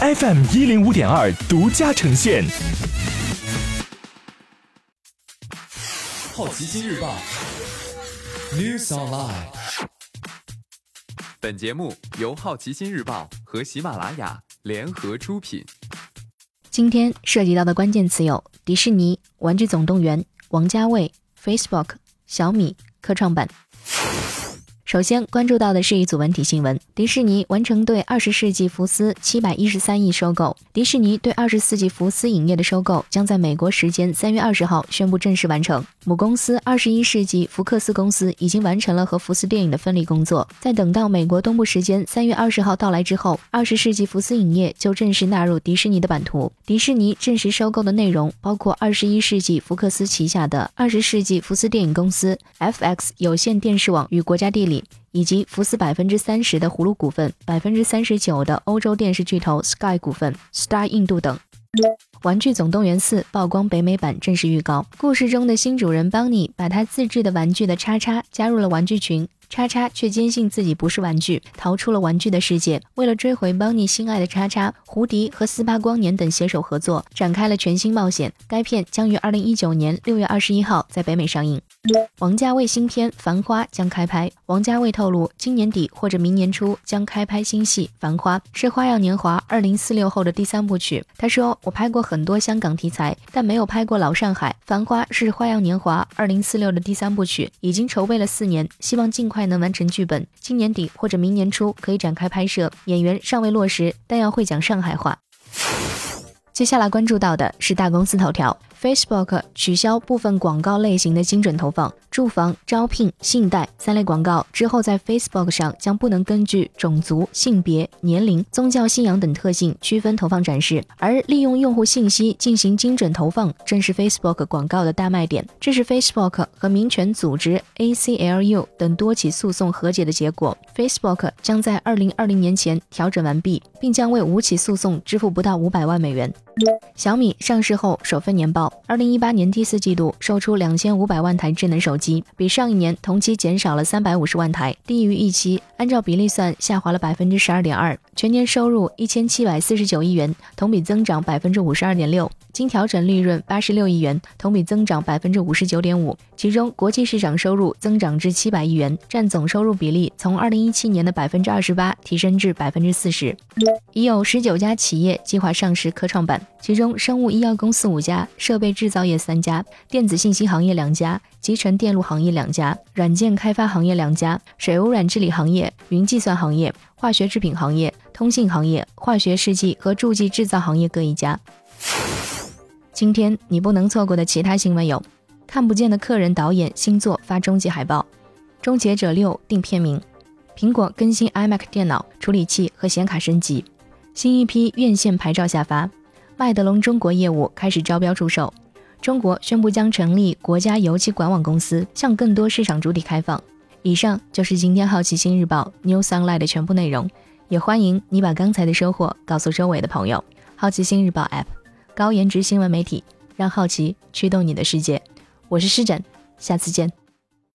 FM 一零五点二独家呈现。好奇心日报 News Online。本节目由好奇心日报和喜马拉雅联合出品。今天涉及到的关键词有：迪士尼、玩具总动员、王家卫、Facebook、小米、科创板。首先关注到的是一组文体新闻：迪士尼完成对二十世纪福斯七百一十三亿收购。迪士尼对二十世纪福斯影业的收购将在美国时间三月二十号宣布正式完成。母公司二十一世纪福克斯公司已经完成了和福斯电影的分离工作，在等到美国东部时间三月二十号到来之后，二十世纪福斯影业就正式纳入迪士尼的版图。迪士尼正式收购的内容包括二十一世纪福克斯旗下的二十世纪福斯电影公司、FX 有线电视网与国家地理。以及福斯百分之三十的葫芦股份、百分之三十九的欧洲电视巨头 Sky 股份、Star 印度等。《玩具总动员四》曝光北美版正式预告，故事中的新主人邦尼把他自制的玩具的叉叉加入了玩具群。叉叉却坚信自己不是玩具，逃出了玩具的世界。为了追回邦尼心爱的叉叉，胡迪和斯巴光年等携手合作，展开了全新冒险。该片将于二零一九年六月二十一号在北美上映。王家卫新片《繁花》将开拍。王家卫透露，今年底或者明年初将开拍新戏《繁花》，是《花样年华》二零四六后的第三部曲。他说：“我拍过很多香港题材，但没有拍过老上海。《繁花》是《花样年华》二零四六的第三部曲，已经筹备了四年，希望尽快。”快能完成剧本，今年底或者明年初可以展开拍摄。演员尚未落实，但要会讲上海话。接下来关注到的是大公司头条。Facebook 取消部分广告类型的精准投放，住房、招聘、信贷三类广告之后，在 Facebook 上将不能根据种族、性别、年龄、宗教信仰等特性区分投放展示，而利用用户信息进行精准投放，正是 Facebook 广告的大卖点。这是 Facebook 和民权组织 ACLU 等多起诉讼和解的结果。Facebook 将在二零二零年前调整完毕，并将为五起诉讼支付不到五百万美元。小米上市后首份年报，二零一八年第四季度售出两千五百万台智能手机，比上一年同期减少了三百五十万台，低于预期。按照比例算，下滑了百分之十二点二。全年收入一千七百四十九亿元，同比增长百分之五十二点六。经调整利润八十六亿元，同比增长百分之五十九点五。其中，国际市场收入增长至七百亿元，占总收入比例从二零一七年的百分之二十八提升至百分之四十。已有十九家企业计划上市科创板。其中，生物医药公司五家，设设备制造业三家，电子信息行业两家，集成电路行业两家，软件开发行业两家，水污染治理行业、云计算行业、化学制品行业、通信行业、化学试剂和助剂制造行业各一家。今天你不能错过的其他新闻有：看不见的客人导演新作发终极海报，《终结者六》定片名，苹果更新 iMac 电脑处理器和显卡升级。新一批院线牌照下发，麦德龙中国业务开始招标出售。中国宣布将成立国家油气管网公司，向更多市场主体开放。以上就是今天好奇心日报 New Sunlight 的全部内容，也欢迎你把刚才的收获告诉周围的朋友。好奇心日报 App，高颜值新闻媒体，让好奇驱动你的世界。我是施展，下次见。